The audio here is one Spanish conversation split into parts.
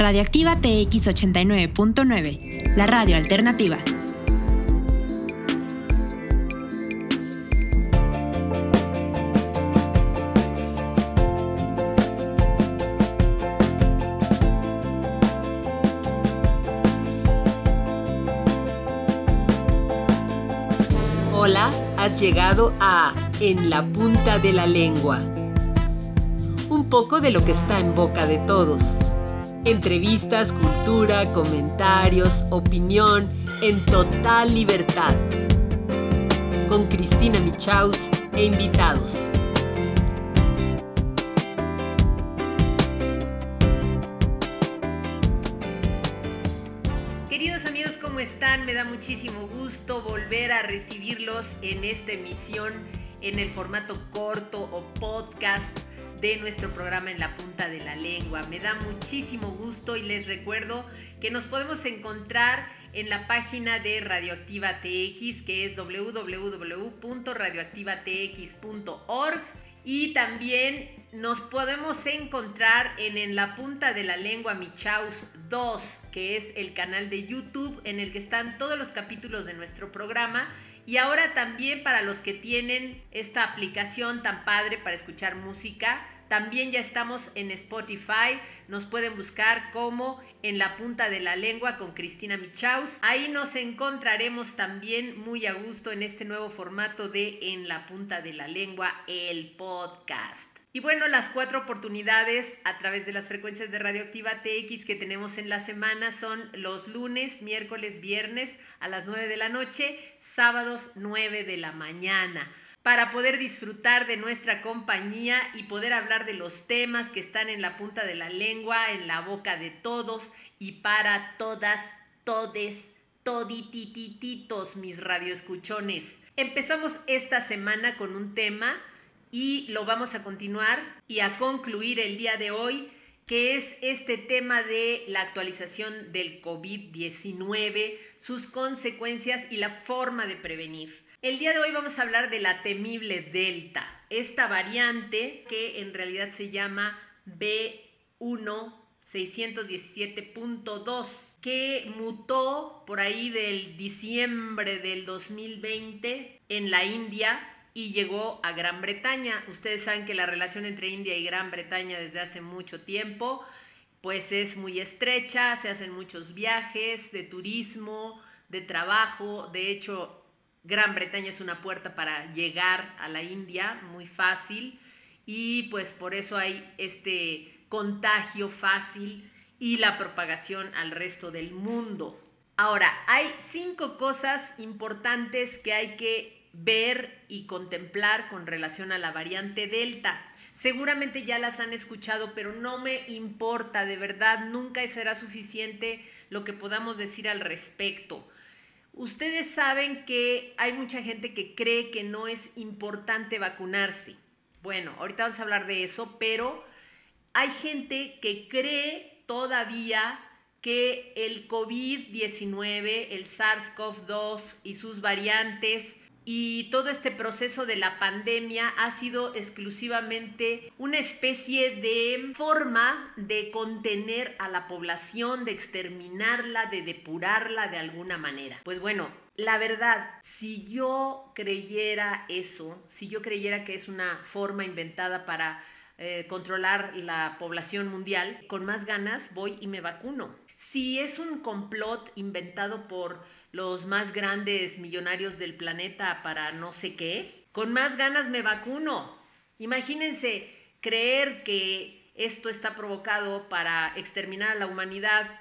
Radioactiva TX 89.9, la radio alternativa. Hola, has llegado a En la punta de la lengua. Un poco de lo que está en boca de todos. Entrevistas, cultura, comentarios, opinión, en total libertad. Con Cristina Michaus e invitados. Queridos amigos, ¿cómo están? Me da muchísimo gusto volver a recibirlos en esta emisión en el formato corto o podcast de nuestro programa En la punta de la lengua. Me da muchísimo gusto y les recuerdo que nos podemos encontrar en la página de Radioactiva TX, que es www.radioactivatx.org y también nos podemos encontrar en En la punta de la lengua Michaus 2, que es el canal de YouTube en el que están todos los capítulos de nuestro programa. Y ahora también para los que tienen esta aplicación tan padre para escuchar música, también ya estamos en Spotify. Nos pueden buscar como En la punta de la lengua con Cristina Michaus. Ahí nos encontraremos también muy a gusto en este nuevo formato de En la punta de la lengua, el podcast. Y bueno, las cuatro oportunidades a través de las frecuencias de Radioactiva TX que tenemos en la semana son los lunes, miércoles, viernes a las 9 de la noche, sábados 9 de la mañana para poder disfrutar de nuestra compañía y poder hablar de los temas que están en la punta de la lengua, en la boca de todos y para todas, todes, todititititos, mis radioescuchones. Empezamos esta semana con un tema y lo vamos a continuar y a concluir el día de hoy, que es este tema de la actualización del COVID-19, sus consecuencias y la forma de prevenir. El día de hoy vamos a hablar de la temible Delta, esta variante que en realidad se llama B1617.2, que mutó por ahí del diciembre del 2020 en la India y llegó a Gran Bretaña. Ustedes saben que la relación entre India y Gran Bretaña desde hace mucho tiempo pues es muy estrecha, se hacen muchos viajes de turismo, de trabajo, de hecho Gran Bretaña es una puerta para llegar a la India muy fácil y pues por eso hay este contagio fácil y la propagación al resto del mundo. Ahora, hay cinco cosas importantes que hay que ver y contemplar con relación a la variante Delta. Seguramente ya las han escuchado, pero no me importa, de verdad, nunca será suficiente lo que podamos decir al respecto. Ustedes saben que hay mucha gente que cree que no es importante vacunarse. Bueno, ahorita vamos a hablar de eso, pero hay gente que cree todavía que el COVID-19, el SARS-CoV-2 y sus variantes y todo este proceso de la pandemia ha sido exclusivamente una especie de forma de contener a la población, de exterminarla, de depurarla de alguna manera. Pues bueno, la verdad, si yo creyera eso, si yo creyera que es una forma inventada para eh, controlar la población mundial, con más ganas voy y me vacuno. Si es un complot inventado por los más grandes millonarios del planeta para no sé qué, con más ganas me vacuno. Imagínense creer que esto está provocado para exterminar a la humanidad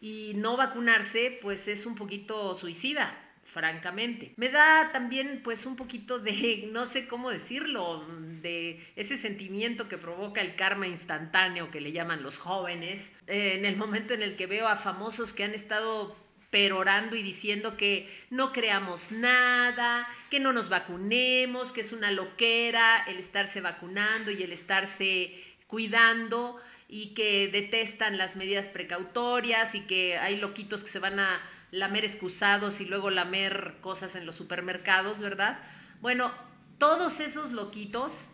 y no vacunarse, pues es un poquito suicida francamente. Me da también pues un poquito de, no sé cómo decirlo, de ese sentimiento que provoca el karma instantáneo que le llaman los jóvenes, eh, en el momento en el que veo a famosos que han estado perorando y diciendo que no creamos nada, que no nos vacunemos, que es una loquera el estarse vacunando y el estarse cuidando y que detestan las medidas precautorias y que hay loquitos que se van a lamer excusados y luego lamer cosas en los supermercados, ¿verdad? Bueno, todos esos loquitos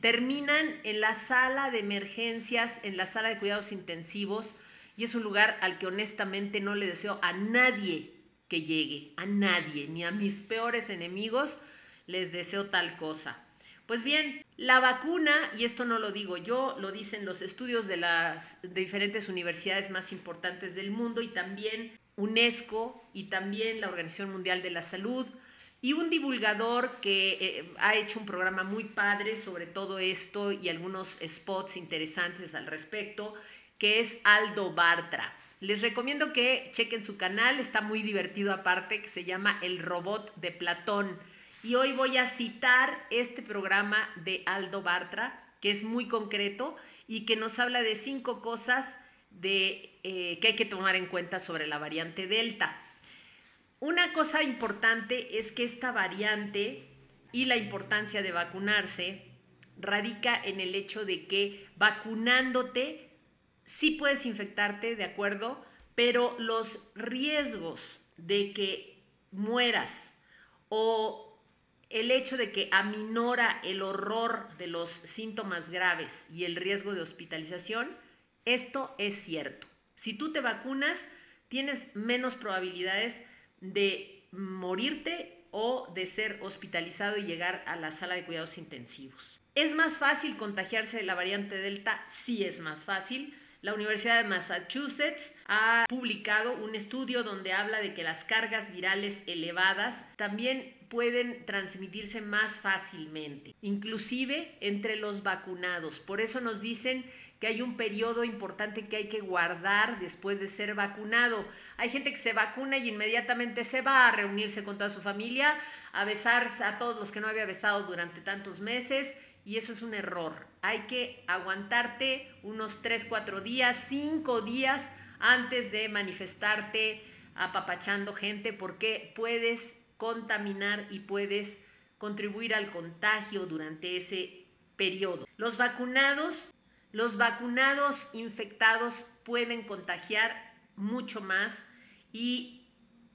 terminan en la sala de emergencias, en la sala de cuidados intensivos, y es un lugar al que honestamente no le deseo a nadie que llegue, a nadie, ni a mis peores enemigos les deseo tal cosa. Pues bien, la vacuna, y esto no lo digo yo, lo dicen los estudios de las diferentes universidades más importantes del mundo y también UNESCO y también la Organización Mundial de la Salud y un divulgador que eh, ha hecho un programa muy padre sobre todo esto y algunos spots interesantes al respecto, que es Aldo Bartra. Les recomiendo que chequen su canal, está muy divertido aparte, que se llama El Robot de Platón. Y hoy voy a citar este programa de Aldo Bartra, que es muy concreto y que nos habla de cinco cosas de, eh, que hay que tomar en cuenta sobre la variante Delta. Una cosa importante es que esta variante y la importancia de vacunarse radica en el hecho de que vacunándote sí puedes infectarte, ¿de acuerdo? Pero los riesgos de que mueras o el hecho de que aminora el horror de los síntomas graves y el riesgo de hospitalización, esto es cierto. Si tú te vacunas, tienes menos probabilidades de morirte o de ser hospitalizado y llegar a la sala de cuidados intensivos. ¿Es más fácil contagiarse de la variante Delta? Sí es más fácil. La Universidad de Massachusetts ha publicado un estudio donde habla de que las cargas virales elevadas también pueden transmitirse más fácilmente, inclusive entre los vacunados. Por eso nos dicen que hay un periodo importante que hay que guardar después de ser vacunado. Hay gente que se vacuna y inmediatamente se va a reunirse con toda su familia, a besar a todos los que no había besado durante tantos meses y eso es un error. Hay que aguantarte unos 3, 4 días, 5 días antes de manifestarte apapachando gente porque puedes contaminar y puedes contribuir al contagio durante ese periodo. Los vacunados, los vacunados infectados pueden contagiar mucho más y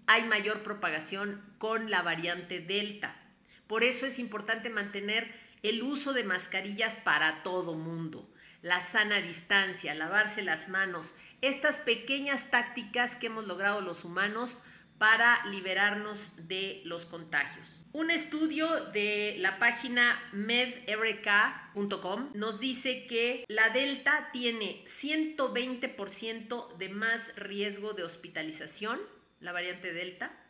hay mayor propagación con la variante Delta. Por eso es importante mantener el uso de mascarillas para todo mundo, la sana distancia, lavarse las manos, estas pequeñas tácticas que hemos logrado los humanos para liberarnos de los contagios. Un estudio de la página medrk.com nos dice que la Delta tiene 120% de más riesgo de hospitalización, la variante Delta,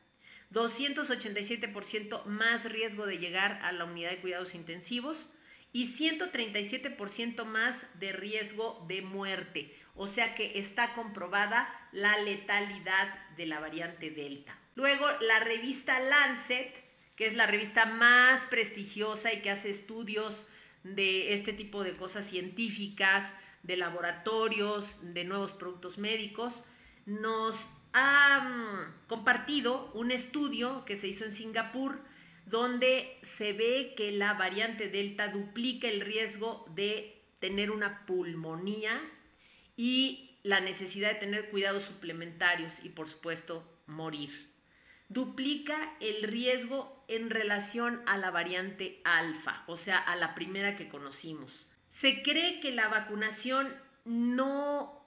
287% más riesgo de llegar a la unidad de cuidados intensivos y 137% más de riesgo de muerte. O sea que está comprobada la letalidad de la variante Delta. Luego, la revista Lancet, que es la revista más prestigiosa y que hace estudios de este tipo de cosas científicas, de laboratorios, de nuevos productos médicos, nos ha compartido un estudio que se hizo en Singapur donde se ve que la variante Delta duplica el riesgo de tener una pulmonía y la necesidad de tener cuidados suplementarios y por supuesto morir. Duplica el riesgo en relación a la variante alfa, o sea, a la primera que conocimos. Se cree que la vacunación no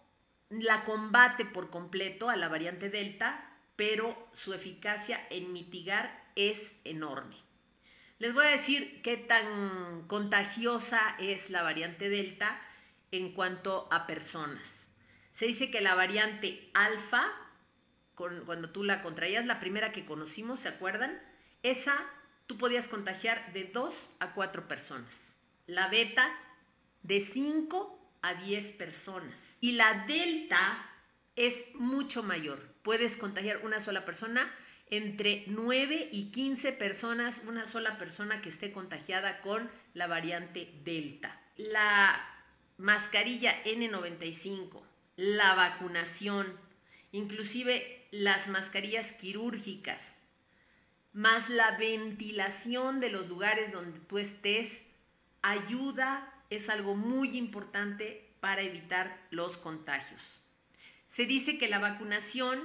la combate por completo a la variante delta, pero su eficacia en mitigar es enorme. Les voy a decir qué tan contagiosa es la variante delta en cuanto a personas. Se dice que la variante alfa, cuando tú la contraías, la primera que conocimos, ¿se acuerdan? Esa tú podías contagiar de 2 a 4 personas. La beta de 5 a 10 personas. Y la delta es mucho mayor. Puedes contagiar una sola persona entre 9 y 15 personas, una sola persona que esté contagiada con la variante delta. La mascarilla N95, la vacunación, inclusive las mascarillas quirúrgicas, más la ventilación de los lugares donde tú estés, ayuda, es algo muy importante para evitar los contagios. Se dice que la vacunación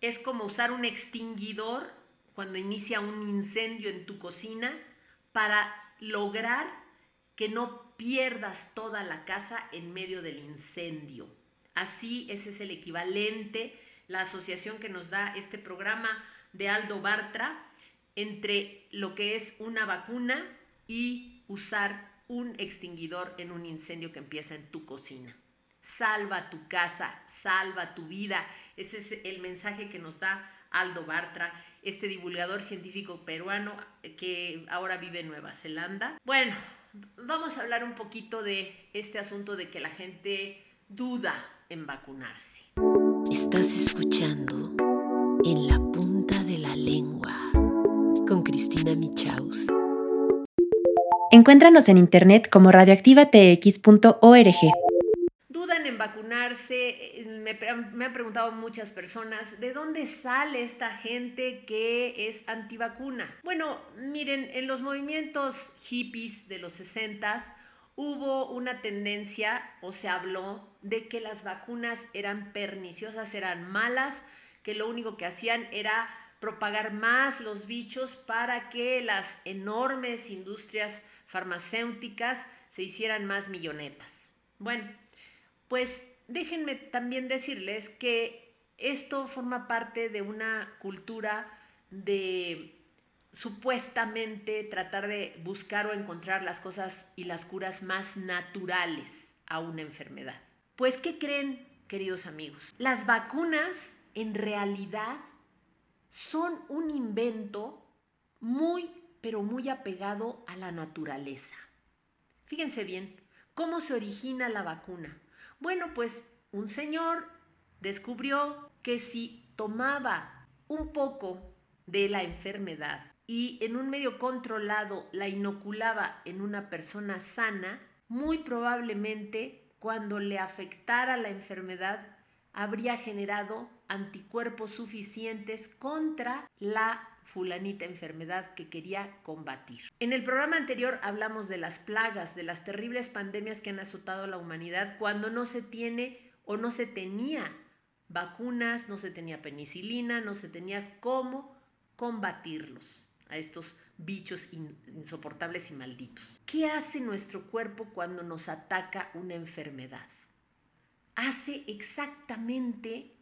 es como usar un extinguidor cuando inicia un incendio en tu cocina para lograr que no pierdas toda la casa en medio del incendio. Así, ese es el equivalente, la asociación que nos da este programa de Aldo Bartra entre lo que es una vacuna y usar un extinguidor en un incendio que empieza en tu cocina. Salva tu casa, salva tu vida. Ese es el mensaje que nos da Aldo Bartra, este divulgador científico peruano que ahora vive en Nueva Zelanda. Bueno, vamos a hablar un poquito de este asunto de que la gente duda en vacunarse. Estás escuchando en la punta de la lengua con Cristina Michaus. Encuéntranos en internet como radioactivatx.org. Dudan en vacunarse, me, me, han preguntado muchas personas, ¿de dónde sale esta gente que es antivacuna? Bueno, miren, en los movimientos hippies de los 60 hubo una tendencia o se habló de que las vacunas eran perniciosas, eran malas, que lo único que hacían era propagar más los bichos para que las enormes industrias farmacéuticas se hicieran más millonetas. Bueno, pues déjenme también decirles que esto forma parte de una cultura de supuestamente tratar de buscar o encontrar las cosas y las curas más naturales a una enfermedad. Pues, ¿qué creen, queridos amigos? Las vacunas en realidad son un invento muy, pero muy apegado a la naturaleza. Fíjense bien, ¿cómo se origina la vacuna? Bueno, pues un señor descubrió que si tomaba un poco de la enfermedad y en un medio controlado la inoculaba en una persona sana, muy probablemente cuando le afectara la enfermedad habría generado anticuerpos suficientes contra la fulanita enfermedad que quería combatir. En el programa anterior hablamos de las plagas, de las terribles pandemias que han azotado a la humanidad cuando no se tiene o no se tenía vacunas, no se tenía penicilina, no se tenía cómo combatirlos a estos bichos insoportables y malditos. ¿Qué hace nuestro cuerpo cuando nos ataca una enfermedad? Hace exactamente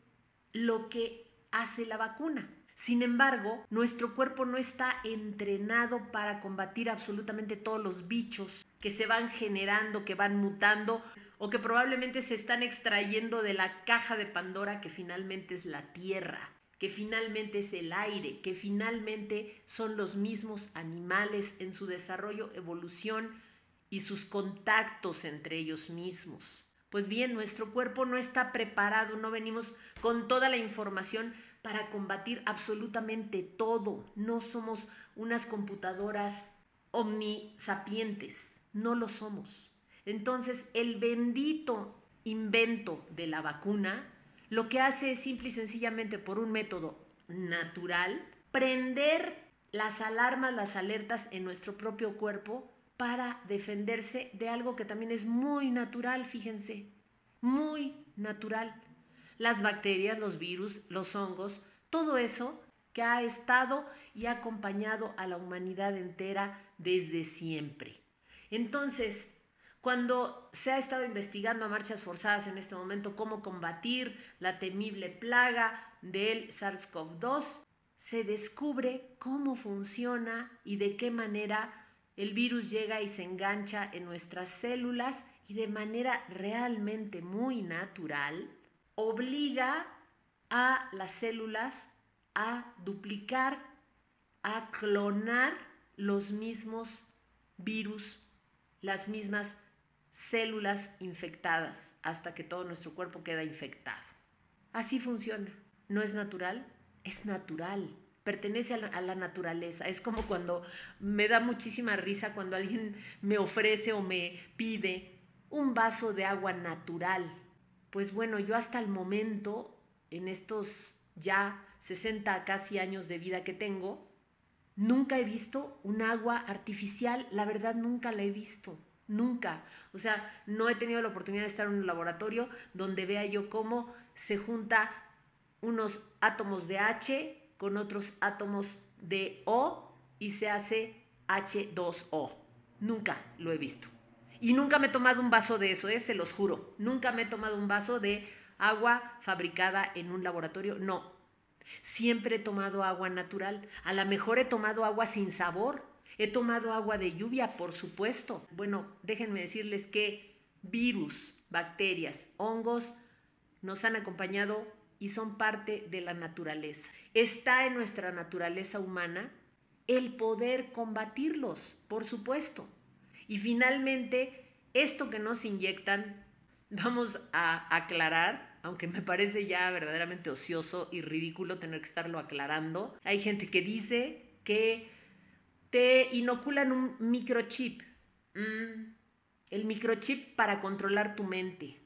lo que hace la vacuna. Sin embargo, nuestro cuerpo no está entrenado para combatir absolutamente todos los bichos que se van generando, que van mutando o que probablemente se están extrayendo de la caja de Pandora que finalmente es la Tierra que finalmente es el aire, que finalmente son los mismos animales en su desarrollo, evolución y sus contactos entre ellos mismos. Pues bien, nuestro cuerpo no está preparado, no venimos con toda la información para combatir absolutamente todo. No somos unas computadoras omnisapientes, no lo somos. Entonces, el bendito invento de la vacuna lo que hace es simple y sencillamente por un método natural prender las alarmas, las alertas en nuestro propio cuerpo para defenderse de algo que también es muy natural, fíjense, muy natural. Las bacterias, los virus, los hongos, todo eso que ha estado y ha acompañado a la humanidad entera desde siempre. Entonces, cuando se ha estado investigando a marchas forzadas en este momento cómo combatir la temible plaga del SARS-CoV-2, se descubre cómo funciona y de qué manera el virus llega y se engancha en nuestras células y de manera realmente muy natural obliga a las células a duplicar, a clonar los mismos virus, las mismas células infectadas hasta que todo nuestro cuerpo queda infectado. Así funciona. ¿No es natural? Es natural. Pertenece a la, naturaleza. Es como cuando me da muchísima risa cuando alguien me ofrece o me pide un vaso de agua natural. Pues bueno, yo hasta el momento, en estos ya 60 casi años de vida que tengo, nunca he visto un agua artificial. La verdad, nunca la he visto. Nunca. O sea, no he tenido la oportunidad de estar en un laboratorio donde vea yo cómo se junta unos átomos de H con otros átomos de O y se hace H2O. Nunca lo he visto. Y nunca me he tomado un vaso de eso, ¿eh? se los juro. Nunca me he tomado un vaso de agua fabricada en un laboratorio. No, siempre he tomado agua natural. A lo mejor he tomado agua sin sabor. He tomado agua de lluvia, por supuesto. Bueno, déjenme decirles que virus, bacterias, hongos nos han acompañado y son parte de la naturaleza. Está en nuestra naturaleza humana el poder combatirlos, por supuesto. Y finalmente, esto que nos inyectan, vamos a aclarar, aunque me parece ya verdaderamente ocioso y ridículo tener que estarlo aclarando. Hay gente que dice que te inoculan un microchip. Mm, el microchip para controlar tu mente.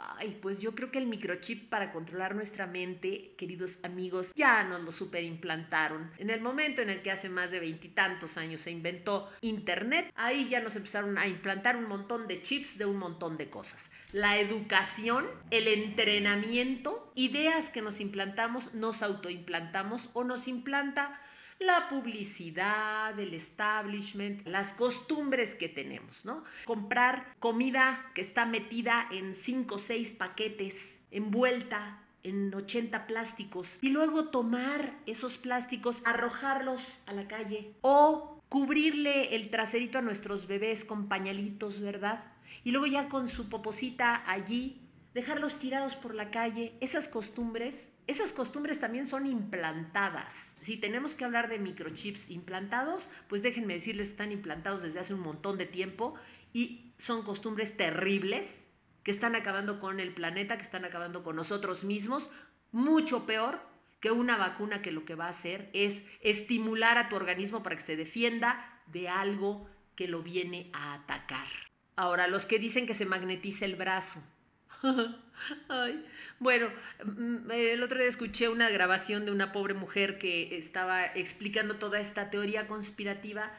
Ay, pues yo creo que el microchip para controlar nuestra mente, queridos amigos, ya nos lo superimplantaron. En el momento en el que hace más de veintitantos años se inventó Internet, ahí ya nos empezaron a implantar un montón de chips de un montón de cosas. La educación, el entrenamiento, ideas que nos implantamos, nos autoimplantamos o nos implanta la publicidad, el establishment, las costumbres que tenemos, ¿no? Comprar comida que está metida en 5 o 6 paquetes, envuelta en 80 plásticos y luego tomar esos plásticos, arrojarlos a la calle o cubrirle el traserito a nuestros bebés con pañalitos, ¿verdad? Y luego ya con su poposita allí, dejarlos tirados por la calle, esas costumbres esas costumbres también son implantadas. Si tenemos que hablar de microchips implantados, pues déjenme decirles, están implantados desde hace un montón de tiempo y son costumbres terribles que están acabando con el planeta, que están acabando con nosotros mismos, mucho peor que una vacuna que lo que va a hacer es estimular a tu organismo para que se defienda de algo que lo viene a atacar. Ahora, los que dicen que se magnetiza el brazo, Ay, bueno, mm, el otro día escuché una grabación de una pobre mujer que estaba explicando toda esta teoría conspirativa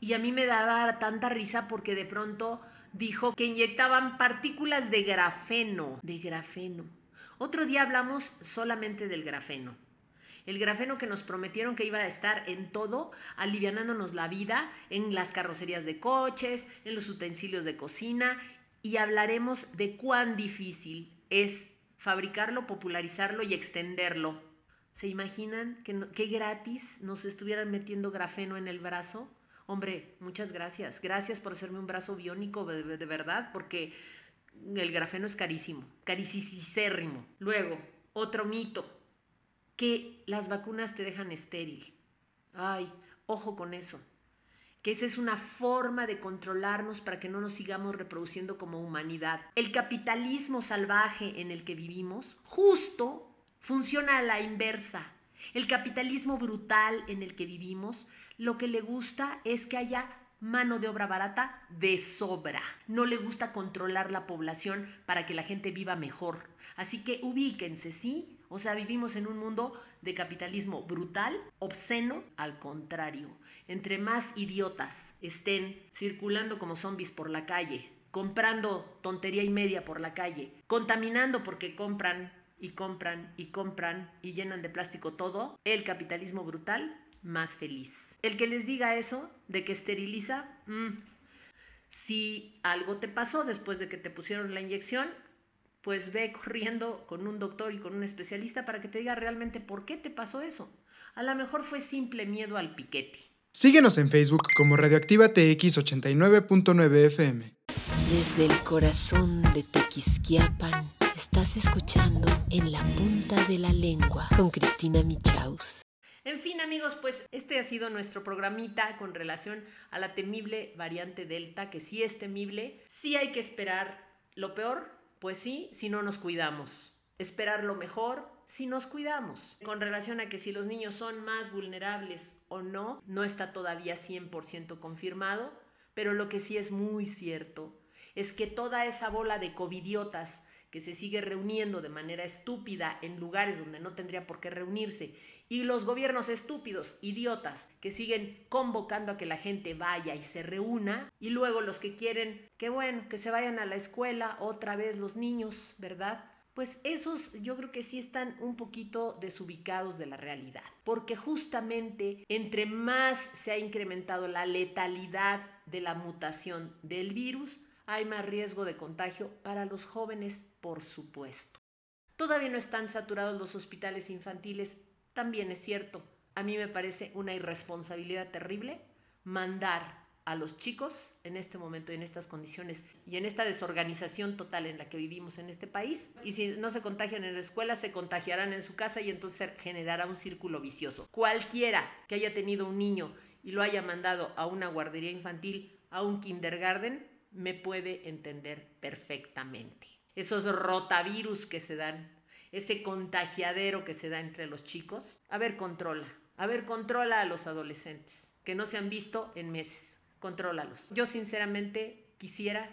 y a mí me daba tanta risa porque de pronto dijo que inyectaban partículas de grafeno, de grafeno. Otro día hablamos solamente del grafeno. El grafeno que nos prometieron que iba a estar en todo, alivianándonos la vida, en las carrocerías de coches, en los utensilios de cocina y hablaremos de cuán difícil es fabricarlo, popularizarlo y extenderlo. ¿Se imaginan que, gratis nos estuvieran metiendo grafeno en el brazo? Hombre, muchas gracias. Gracias por hacerme un brazo biónico de, de verdad, porque el grafeno es carísimo, carísimo. Luego, otro mito, que las vacunas te dejan estéril. Ay, ojo con eso que esa es una forma de controlarnos para que no nos sigamos reproduciendo como humanidad. El capitalismo salvaje en el que vivimos justo funciona a la inversa. El capitalismo brutal en el que vivimos lo que le gusta es que haya mano de obra barata de sobra. No le gusta controlar la población para que la gente viva mejor. Así que ubíquense, ¿sí? O sea, vivimos en un mundo de capitalismo brutal, obsceno, al contrario. Entre más idiotas estén circulando como zombies por la calle, comprando tontería y media por la calle, contaminando porque compran y compran y compran y llenan de plástico todo, el capitalismo brutal más feliz. El que les diga eso, de que esteriliza, mm, si algo te pasó después de que te pusieron la inyección, pues ve corriendo con un doctor y con un especialista para que te diga realmente por qué te pasó eso. A lo mejor fue simple miedo al piquete. Síguenos en Facebook como Radioactiva TX 89.9 FM. Desde el corazón de Tequisquiapan, estás escuchando En la punta de la lengua con Cristina Michaus. En fin, amigos, pues este ha sido nuestro programita con relación a la temible variante Delta, que sí es temible, sí hay que esperar lo peor, pues sí, si no nos cuidamos. Esperar lo mejor si nos cuidamos. Con relación a que si los niños son más vulnerables o no, no está todavía 100% confirmado, pero lo que sí es muy cierto es que toda esa bola de covidiotas que se sigue reuniendo de manera estúpida en lugares donde no tendría por qué reunirse, y los gobiernos estúpidos, idiotas, que siguen convocando a que la gente vaya y se reúna, y luego los que quieren que bueno, que se vayan a la escuela otra vez los niños, ¿verdad? Pues esos yo creo que sí están un poquito desubicados de la realidad, porque justamente entre más se ha incrementado la letalidad de la mutación del virus, hay más riesgo de contagio para los jóvenes, por supuesto. Todavía no están saturados los hospitales infantiles, también es cierto. A mí me parece una irresponsabilidad terrible mandar a los chicos en este momento, en estas condiciones y en esta desorganización total en la que vivimos en este país. Y si no se contagian en la escuela, se contagiarán en su casa y entonces generará un círculo vicioso. Cualquiera que haya tenido un niño y lo haya mandado a una guardería infantil, a un kindergarten, me puede entender perfectamente. Esos rotavirus que se dan, ese contagiadero que se da entre los chicos, a ver, controla, a ver, controla a los adolescentes que no se han visto en meses contrólalos. Yo sinceramente quisiera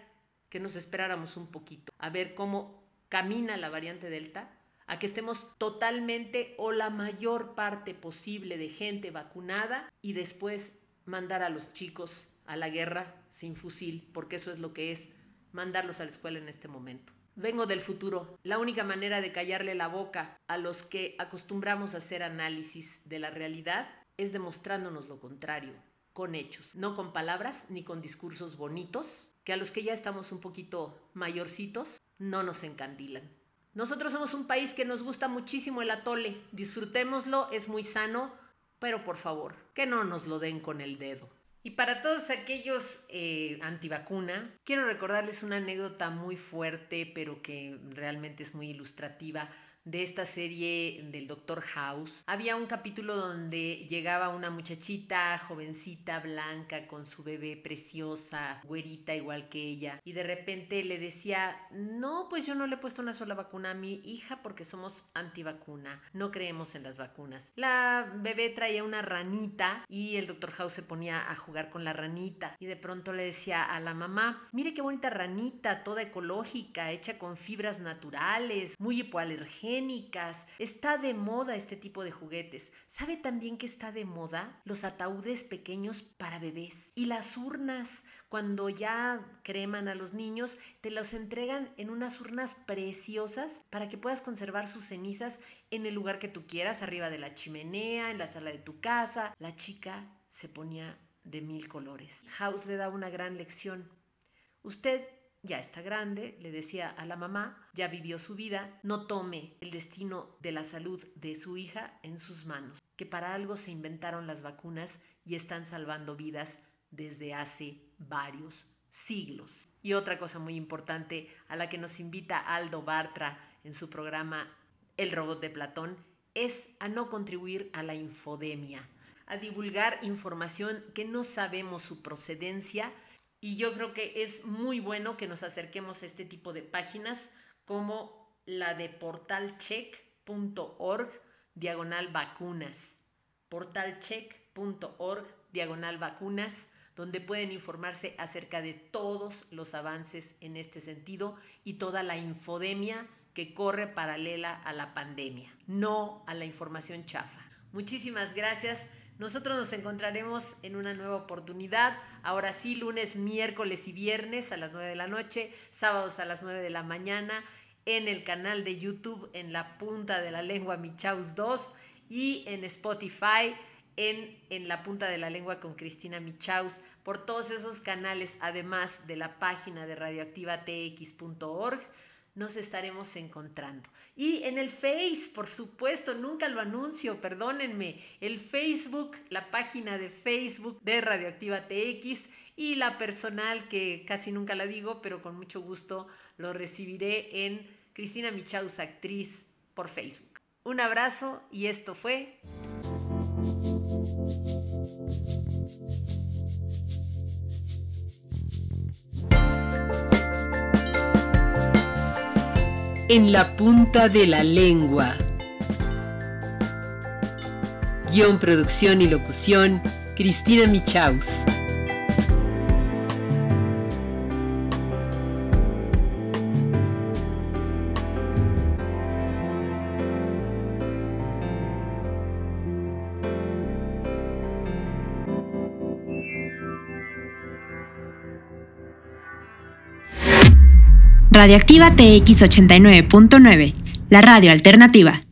que nos esperáramos un poquito a ver cómo camina la variante Delta, a que estemos totalmente o la mayor parte posible de gente vacunada y después mandar a los chicos a la guerra sin fusil, porque eso es lo que es mandarlos a la escuela en este momento. Vengo del futuro. La única manera de callarle la boca a los que acostumbramos a hacer análisis de la realidad es demostrándonos lo contrario con hechos, no con palabras ni con discursos bonitos, que a los que ya estamos un poquito mayorcitos no nos encandilan. Nosotros somos un país que nos gusta muchísimo el atole, disfrutémoslo, es muy sano, pero por favor, que no nos lo den con el dedo. Y para todos aquellos eh, antivacuna, quiero recordarles una anécdota muy fuerte, pero que realmente es muy ilustrativa de esta serie del Doctor House, había un capítulo donde llegaba una muchachita jovencita, blanca, con su bebé preciosa, güerita igual que ella, y de repente le decía, no, pues yo no le he puesto una sola vacuna a mi hija porque somos antivacuna, no creemos en las vacunas. La bebé traía una ranita y el Doctor House se ponía a jugar con la ranita y de pronto le decía a la mamá, mire qué bonita ranita, toda ecológica, hecha con fibras naturales, muy hipoalergénica Está de moda este tipo de juguetes. ¿Sabe también que está de moda los ataúdes pequeños para bebés? Y las urnas, cuando ya creman a los niños, te los entregan en unas urnas preciosas para que puedas conservar sus cenizas en el lugar que tú quieras, arriba de la chimenea, en la sala de tu casa. La chica se ponía de mil colores. House le da una gran lección. Usted ya está grande, le decía a la mamá, ya vivió su vida, no tome el destino de la salud de su hija en sus manos, que para algo se inventaron las vacunas y están salvando vidas desde hace varios siglos. Y otra cosa muy importante a la que nos invita Aldo Bartra en su programa El robot de Platón es a no contribuir a la infodemia, a divulgar información que no sabemos su procedencia, y yo creo que es muy bueno que nos acerquemos a este tipo de páginas como la de portalcheck.org diagonal vacunas. portalcheck.org diagonal vacunas donde pueden informarse acerca de todos los avances en este sentido y toda la infodemia que corre paralela a la pandemia, no a la información chafa. Muchísimas gracias. Nosotros nos encontraremos en una nueva oportunidad, ahora sí, lunes, miércoles y viernes a las 9 de la noche, sábados a las 9 de la mañana, en el canal de YouTube en la punta de la lengua Michaus 2 y en Spotify en, en la punta de la lengua con Cristina Michaus, por todos esos canales, además de la página de radioactivatx.org nos estaremos encontrando. Y en el Face, por supuesto, nunca lo anuncio, perdónenme, el Facebook, la página de Facebook de Radioactiva TX y la personal que casi nunca la digo, pero con mucho gusto lo recibiré en Cristina Michaus, actriz por Facebook. Un abrazo y esto fue... en la punta de la lengua. Guión, producción y locución, Cristina Michaus. Radioactiva TX 89.9, la radio alternativa.